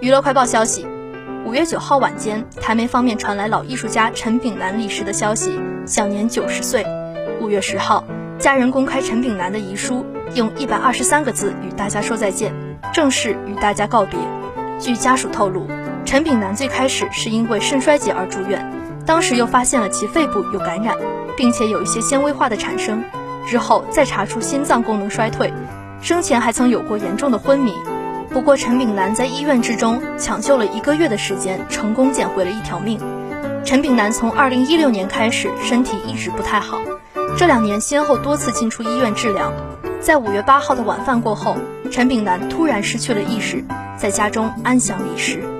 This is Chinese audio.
娱乐快报消息，五月九号晚间，台媒方面传来老艺术家陈炳南离世的消息，享年九十岁。五月十号，家人公开陈炳南的遗书，用一百二十三个字与大家说再见，正式与大家告别。据家属透露，陈炳南最开始是因为肾衰竭而住院，当时又发现了其肺部有感染，并且有一些纤维化的产生，之后再查出心脏功能衰退，生前还曾有过严重的昏迷。不过陈炳南在医院之中抢救了一个月的时间，成功捡回了一条命。陈炳南从二零一六年开始身体一直不太好。这两年先后多次进出医院治疗，在五月八号的晚饭过后，陈炳南突然失去了意识，在家中安详离世。